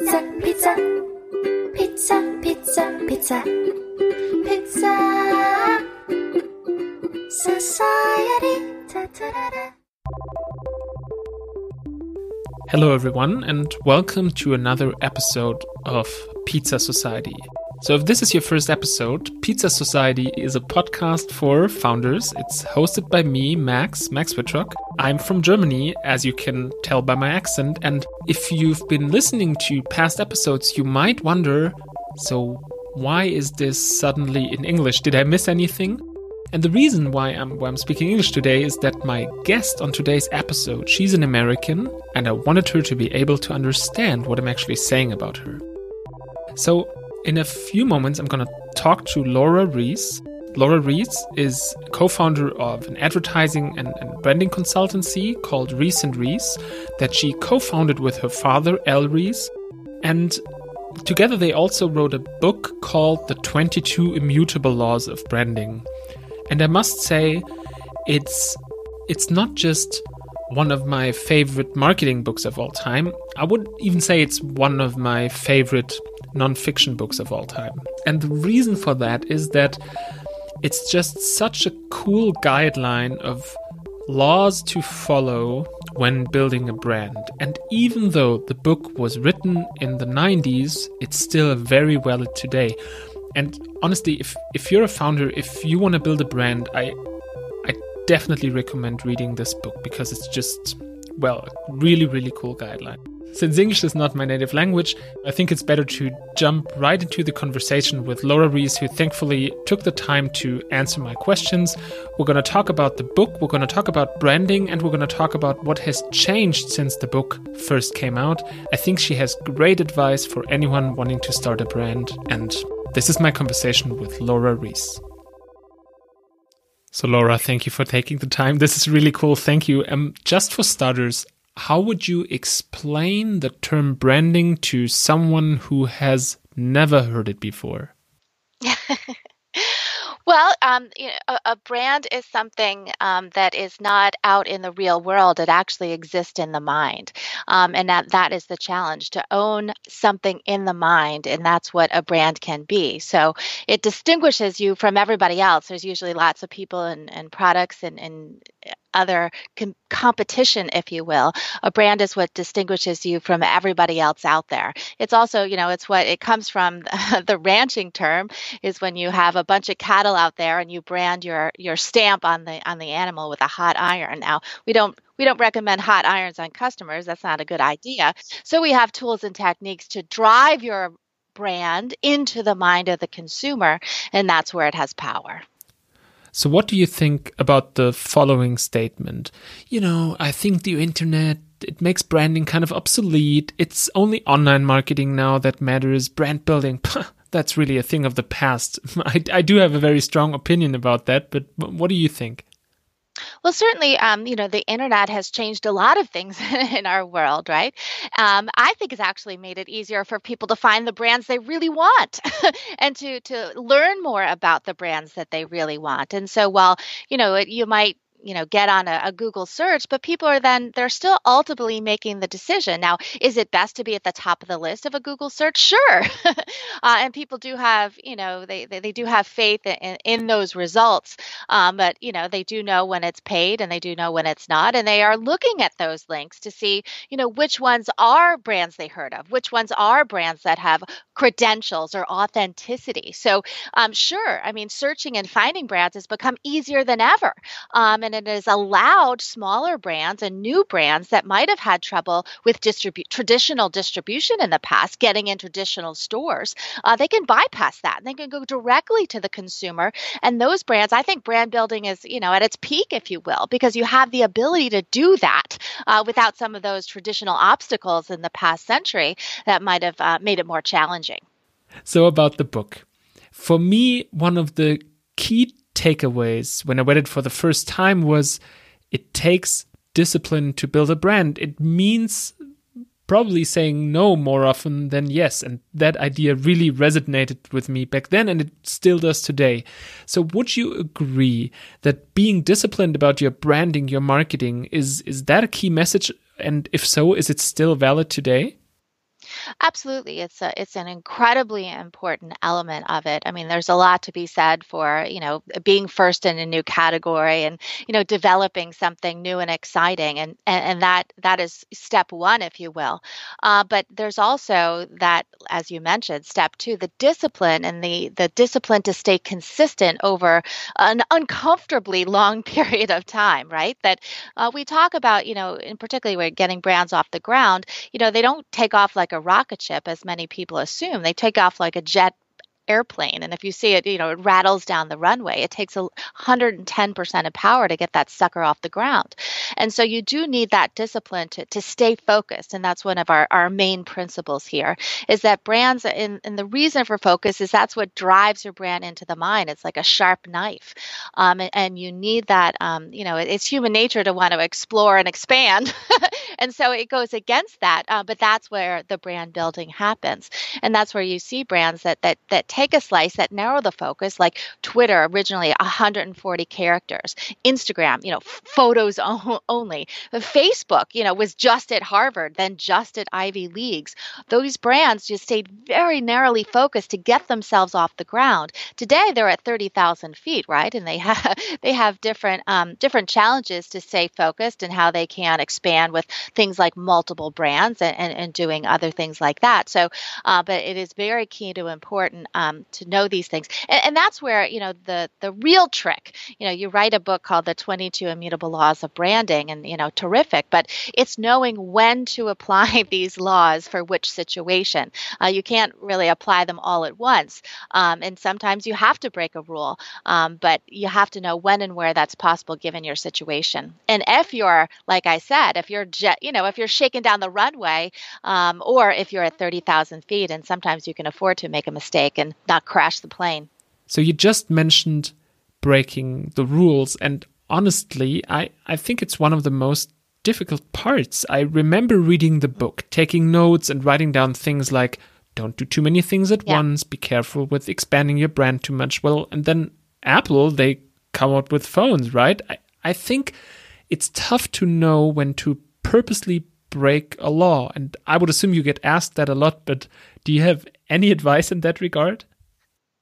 Pizza, Pizza, Pizza, Pizza, Pizza, Pizza Society. Hello, everyone, and welcome to another episode of Pizza Society. So, if this is your first episode, Pizza Society is a podcast for founders. It's hosted by me, Max, Max Wittrock. I'm from Germany, as you can tell by my accent. And if you've been listening to past episodes, you might wonder so, why is this suddenly in English? Did I miss anything? And the reason why I'm, why I'm speaking English today is that my guest on today's episode, she's an American, and I wanted her to be able to understand what I'm actually saying about her. So, in a few moments, I'm going to talk to Laura Ries. Laura Ries is co founder of an advertising and, and branding consultancy called Ries and Ries that she co founded with her father, Al Ries. And together they also wrote a book called The 22 Immutable Laws of Branding. And I must say, it's it's not just one of my favorite marketing books of all time. I would even say it's one of my favorite nonfiction books of all time. And the reason for that is that it's just such a cool guideline of laws to follow when building a brand. And even though the book was written in the 90s, it's still very valid today. And honestly, if, if you're a founder, if you want to build a brand, I I definitely recommend reading this book because it's just well, really, really cool guideline. Since English is not my native language, I think it's better to jump right into the conversation with Laura Ries, who thankfully took the time to answer my questions. We're going to talk about the book, we're going to talk about branding, and we're going to talk about what has changed since the book first came out. I think she has great advice for anyone wanting to start a brand, and this is my conversation with Laura Ries. So, Laura, thank you for taking the time. This is really cool. Thank you. Um, just for starters, how would you explain the term branding to someone who has never heard it before? Well, um, you know, a, a brand is something um, that is not out in the real world. It actually exists in the mind, um, and that that is the challenge to own something in the mind, and that's what a brand can be. So it distinguishes you from everybody else. There's usually lots of people and, and products and, and other com- competition, if you will. A brand is what distinguishes you from everybody else out there. It's also, you know, it's what it comes from. the ranching term is when you have a bunch of cattle out there and you brand your your stamp on the on the animal with a hot iron. Now we don't we don't recommend hot irons on customers. That's not a good idea. So we have tools and techniques to drive your brand into the mind of the consumer, and that's where it has power. So, what do you think about the following statement? You know, I think the internet it makes branding kind of obsolete. It's only online marketing now that matters. Brand building, that's really a thing of the past. I, I do have a very strong opinion about that, but what do you think? Well, certainly, um, you know, the internet has changed a lot of things in our world, right? Um, I think it's actually made it easier for people to find the brands they really want and to to learn more about the brands that they really want. And so, while you know, it, you might you know get on a, a, google search but people are then they're still ultimately making the decision. Now is it best to be at the top of the list of a google search? Sure. Uh, and people do have you know they, they, they do have faith in, in those results. Um, but you know they do know when it's paid and they do know when it's not and they are looking at those links to see you know which ones are brands they heard of which ones are brands that have credentials or authenticity. So um, sure i mean searching and finding brands has become easier than ever. Um, and and it has allowed smaller brands and new brands that might have had trouble with distribu- traditional distribution in the past getting in traditional stores. Uh, they can bypass that. And they can go directly to the consumer. And those brands, I think brand building is, you know, at its peak, if you will, because you have the ability to do that uh, without some of those traditional obstacles in the past century that might have uh, made it more challenging. So, about the book. For me, one of the key takeaways when I read it for the first time was it takes discipline to build a brand. It means probably saying no more often than yes. And that idea really resonated with me back then and it still does today. So would you agree that being disciplined about your branding, your marketing is is that a key message? And if so, is it still valid today? Absolutely, it's a it's an incredibly important element of it. I mean, there's a lot to be said for you know being first in a new category and you know developing something new and exciting, and and, and that that is step one, if you will. Uh, but there's also that, as you mentioned, step two, the discipline and the the discipline to stay consistent over an uncomfortably long period of time, right? That uh, we talk about, you know, in particularly we're getting brands off the ground. You know, they don't take off like a rocket ship as many people assume. They take off like a jet airplane. And if you see it, you know, it rattles down the runway. It takes a 110% of power to get that sucker off the ground. And so you do need that discipline to, to stay focused. And that's one of our, our main principles here is that brands, and, and the reason for focus is that's what drives your brand into the mind. It's like a sharp knife. Um, and, and, you need that, um, you know, it, it's human nature to want to explore and expand. and so it goes against that. Uh, but that's where the brand building happens. And that's where you see brands that, that, that take take a slice that narrow the focus, like Twitter, originally 140 characters, Instagram, you know, photos only, Facebook, you know, was just at Harvard, then just at Ivy Leagues. Those brands just stayed very narrowly focused to get themselves off the ground. Today, they're at 30,000 feet, right? And they have they have different um, different challenges to stay focused and how they can expand with things like multiple brands and, and, and doing other things like that. So, uh, but it is very key to important um, to know these things. And, and, that's where, you know, the, the real trick, you know, you write a book called The 22 Immutable Laws of Branding and, you know, terrific, but it's knowing when to apply these laws for which situation. Uh, you can't really apply them all at once. Um, and sometimes you have to break a rule, um, but you have to know when and where that's possible given your situation. And if you're, like I said, if you're, jet, you know, if you're shaking down the runway um, or if you're at 30,000 feet and sometimes you can afford to make a mistake and not crash the plane. So you just mentioned breaking the rules, and honestly, I, I think it's one of the most difficult parts. I remember reading the book, taking notes, and writing down things like don't do too many things at yeah. once, be careful with expanding your brand too much. Well, and then Apple, they come out with phones, right? I, I think it's tough to know when to purposely break a law. And I would assume you get asked that a lot, but do you have any advice in that regard?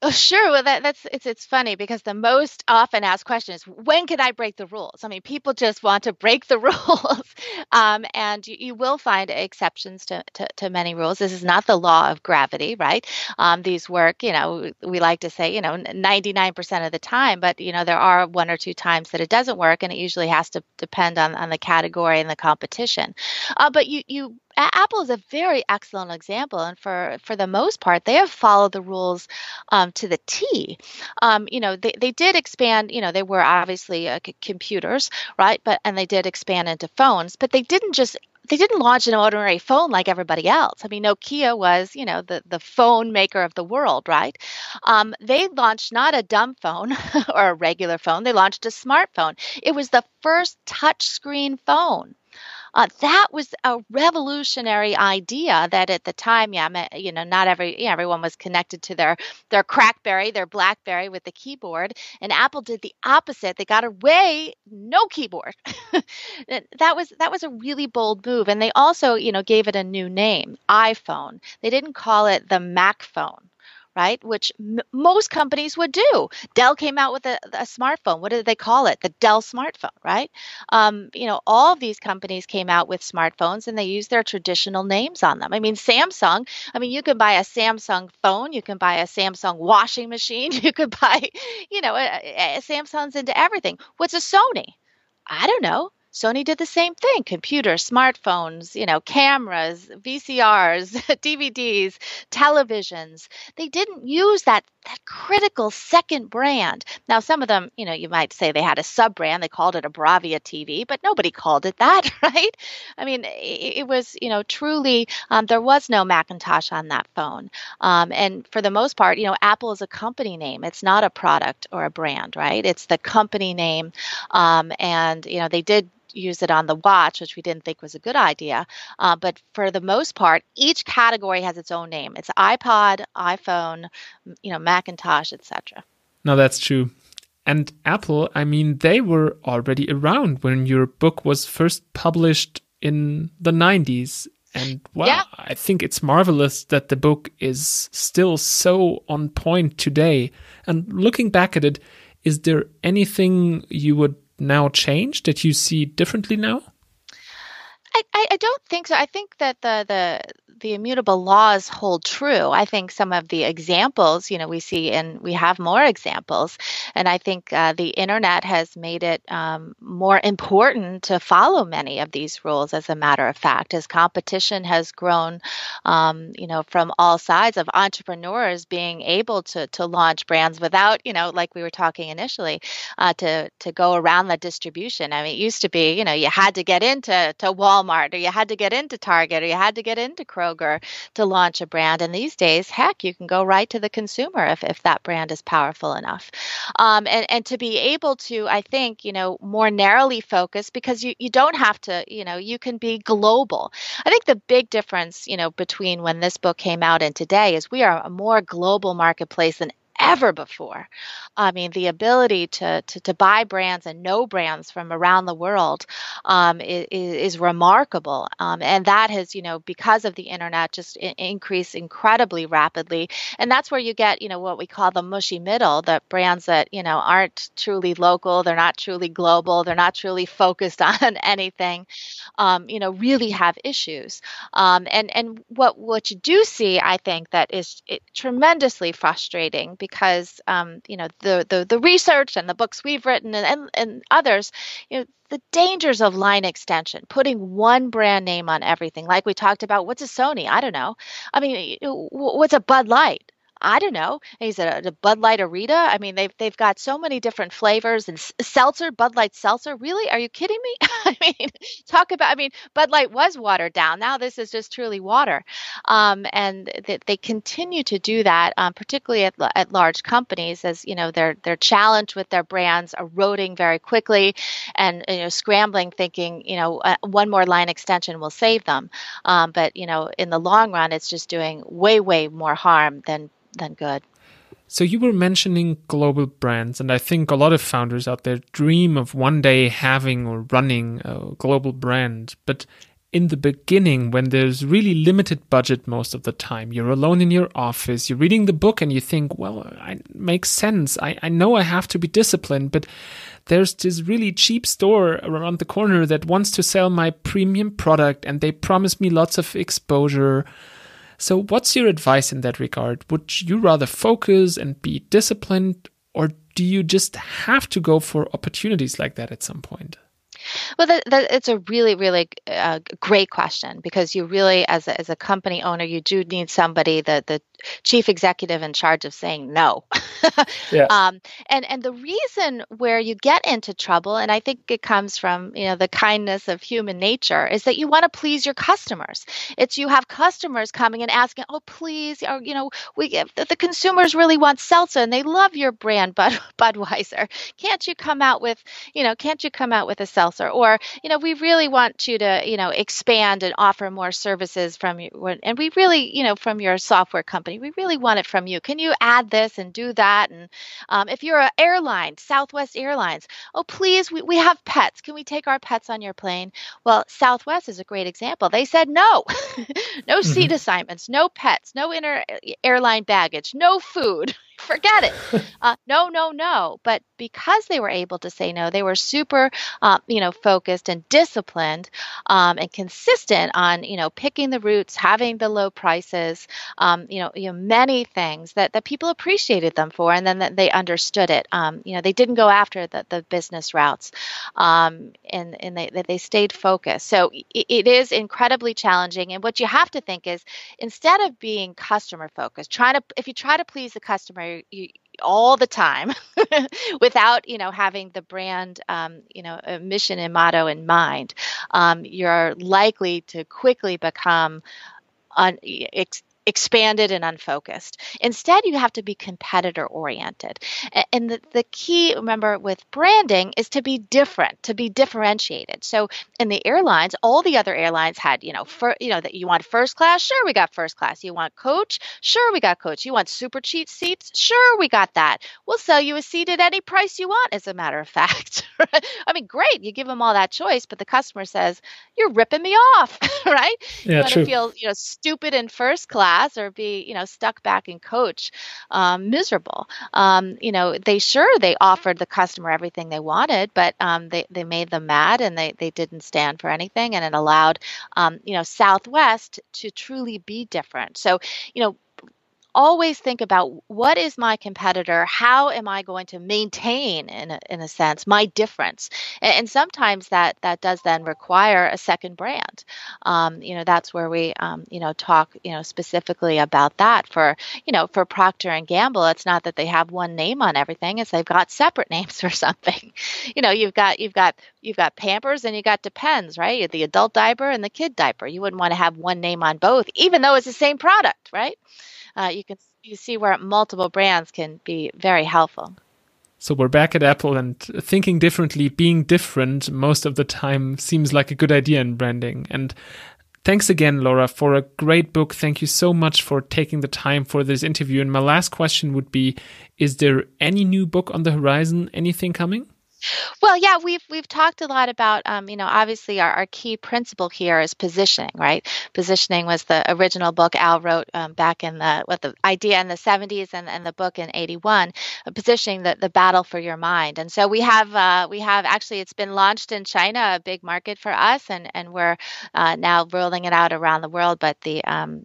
Oh, sure. Well, that, that's it's it's funny because the most often asked question is when can I break the rules? I mean, people just want to break the rules, um, and you, you, will find exceptions to, to, to many rules. This is not the law of gravity, right? Um, these work, you know, we like to say, you know, ninety nine percent of the time, but you know, there are one or two times that it doesn't work, and it usually has to depend on on the category and the competition. Uh, but you you Apple is a very excellent example, and for for the most part, they have followed the rules um, to the T. Um, you know, they, they did expand. You know, they were obviously uh, c- computers, right? But and they did expand into phones, but they didn't just they didn't launch an ordinary phone like everybody else. I mean, Nokia was, you know, the, the phone maker of the world, right? Um, they launched not a dumb phone or a regular phone, they launched a smartphone. It was the first touchscreen phone. Uh, that was a revolutionary idea that at the time, yeah, you know, not every yeah, everyone was connected to their their CrackBerry, their BlackBerry with the keyboard, and Apple did the opposite. They got away no keyboard. that was that was a really bold move, and they also, you know, gave it a new name, iPhone. They didn't call it the Mac phone right? Which m- most companies would do. Dell came out with a, a, smartphone. What did they call it? The Dell smartphone, right? Um, you know, all of these companies came out with smartphones and they used their traditional names on them. I mean, Samsung, I mean, you can buy a Samsung phone, you can buy a Samsung washing machine, you could buy, you know, a, a Samsung's into everything. What's a Sony? I don't know. Sony did the same thing computers, smartphones, you know, cameras, VCRs, DVDs, televisions. They didn't use that, that critical second brand. Now, some of them, you know, you might say they had a sub brand, they called it a Bravia TV, but nobody called it that, right? I mean, it, it was, you know, truly, um, there was no Macintosh on that phone. Um, and for the most part, you know, Apple is a company name, it's not a product or a brand, right? It's the company name. Um, and, you know, they did use it on the watch, which we didn't think was a good idea. Uh, but for the most part, each category has its own name. It's iPod, iPhone, you know, Macintosh, etc. No, that's true. And Apple, I mean, they were already around when your book was first published in the 90s. And well, yeah. I think it's marvelous that the book is still so on point today. And looking back at it, is there anything you would now change that you see differently now? I, I, don't think so. I think that the the the immutable laws hold true. I think some of the examples, you know, we see and we have more examples, and I think uh, the internet has made it um, more important to follow many of these rules. As a matter of fact, as competition has grown, um, you know, from all sides of entrepreneurs being able to to launch brands without, you know, like we were talking initially, uh, to to go around the distribution. I mean, it used to be, you know, you had to get into to Walmart or you had to get into Target or you had to get into Kroger Kroger to launch a brand. And these days, heck, you can go right to the consumer if, if that brand is powerful enough. Um, and, and to be able to, I think, you know, more narrowly focus because you, you don't have to, you know, you can be global. I think the big difference, you know, between when this book came out and today is we are a more global marketplace than ever before. I mean, the ability to, to, to buy brands and know brands from around the world um, is, is, remarkable. Um, and that has, you know, because of the internet, just increased incredibly rapidly. And that's where you get, you know, what we call the mushy middle, the brands that, you know, aren't truly local, they're not truly global, they're not truly focused on anything, um, you know, really have issues. Um, and and what, what you do see, I think, that is tremendously frustrating because, um, you know, the the, the, research and the books we've written and, and, and others, you know, the dangers of line extension, putting one brand name on everything. Like we talked about, what's a Sony? I don't know. I mean, what's a Bud Light? I don't know. He's a, a Bud Light Arita. I mean, they've they've got so many different flavors and seltzer, Bud Light seltzer. Really? Are you kidding me? I mean, talk about. I mean, Bud Light was watered down. Now this is just truly water, um, and th- they continue to do that, um, particularly at, at large companies, as you know, they're they're challenged with their brands eroding very quickly, and you know, scrambling, thinking you know, uh, one more line extension will save them, um, but you know, in the long run, it's just doing way way more harm than than good. So you were mentioning global brands, and I think a lot of founders out there dream of one day having or running a global brand. But in the beginning, when there's really limited budget most of the time, you're alone in your office, you're reading the book, and you think, well, it makes sense. I, I know I have to be disciplined, but there's this really cheap store around the corner that wants to sell my premium product, and they promise me lots of exposure so, what's your advice in that regard? Would you rather focus and be disciplined, or do you just have to go for opportunities like that at some point? Well, that, that, it's a really, really uh, great question because you really, as a, as a company owner, you do need somebody that the chief executive in charge of saying no. yeah. Um, and and the reason where you get into trouble, and I think it comes from you know the kindness of human nature, is that you want to please your customers. It's you have customers coming and asking, oh please, or you know we the, the consumers really want seltzer and they love your brand, Bud Budweiser. Can't you come out with you know can't you come out with a seltzer? Or you know we really want you to you know expand and offer more services from you, and we really you know from your software company. We really want it from you. Can you add this and do that? And um, if you're an airline, Southwest Airlines, oh, please, we, we have pets. Can we take our pets on your plane? Well, Southwest is a great example. They said no, no mm-hmm. seat assignments, no pets, no inter airline baggage, no food. Forget it. Uh, no, no, no. But because they were able to say no, they were super, uh, you know, focused and disciplined um, and consistent on, you know, picking the routes, having the low prices, um, you know, you know, many things that, that people appreciated them for, and then that they understood it. Um, you know, they didn't go after the, the business routes, um, and and they they stayed focused. So it, it is incredibly challenging. And what you have to think is, instead of being customer focused, trying to if you try to please the customer you, all the time without you know having the brand um, you know mission and motto in mind um, you're likely to quickly become expanded and unfocused. Instead, you have to be competitor oriented. And the, the key, remember, with branding is to be different, to be differentiated. So in the airlines, all the other airlines had, you know, for, you know, that you want first class, sure, we got first class. You want coach, sure, we got coach. You want super cheap seats, sure, we got that. We'll sell you a seat at any price you want, as a matter of fact. I mean, great, you give them all that choice, but the customer says, you're ripping me off, right? Yeah, you want to feel, you know, stupid in first class or be, you know, stuck back in coach, um, miserable. Um, you know, they sure they offered the customer everything they wanted, but um, they, they made them mad and they, they didn't stand for anything. And it allowed, um, you know, Southwest to truly be different. So, you know, always think about what is my competitor? How am i going to maintain in a, in a sense my difference? And, and sometimes that that does then require a second brand. Um, you know that's where we um, you know talk you know specifically about that for you know for procter and gamble it's not that they have one name on everything it's they've got separate names for something. You know you've got you've got you've got pampers and you got depends right? The adult diaper and the kid diaper. You wouldn't want to have one name on both even though it's the same product right uh, you can you see where multiple brands can be very helpful. So we're back at Apple and thinking differently, being different most of the time seems like a good idea in branding. And thanks again, Laura, for a great book. Thank you so much for taking the time for this interview. And my last question would be Is there any new book on the horizon? Anything coming? Well, yeah, we've we've talked a lot about, um, you know, obviously our, our key principle here is positioning, right? Positioning was the original book Al wrote um, back in the what the idea in the 70s and, and the book in 81, uh, positioning the, the battle for your mind. And so we have uh, we have actually it's been launched in China, a big market for us, and and we're uh, now rolling it out around the world. But the um,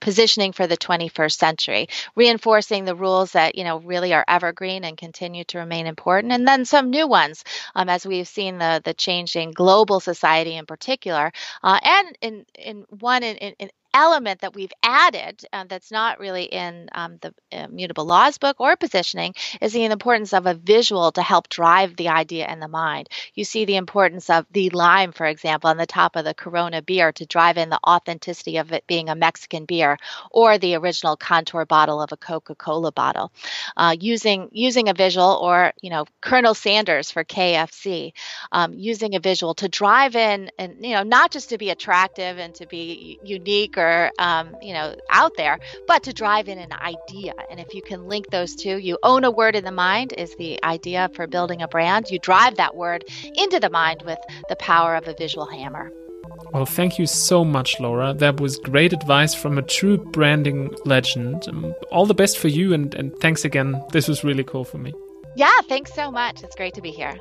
positioning for the 21st century, reinforcing the rules that you know really are evergreen and continue to remain important, and then some new ones um, as we've seen the the changing global society in particular, uh, and in in one in, in element that we've added uh, that's not really in um, the immutable laws book or positioning is the importance of a visual to help drive the idea in the mind. You see the importance of the lime, for example, on the top of the Corona beer to drive in the authenticity of it being a Mexican beer, or the original contour bottle of a Coca-Cola bottle. Uh, using using a visual, or you know Colonel Sanders for KFC, um, using a visual to drive in and you know not just to be attractive and to be unique or um, you know, out there, but to drive in an idea. And if you can link those two, you own a word in the mind is the idea for building a brand. You drive that word into the mind with the power of a visual hammer. Well, thank you so much, Laura. That was great advice from a true branding legend. Um, all the best for you, and, and thanks again. This was really cool for me. Yeah, thanks so much. It's great to be here.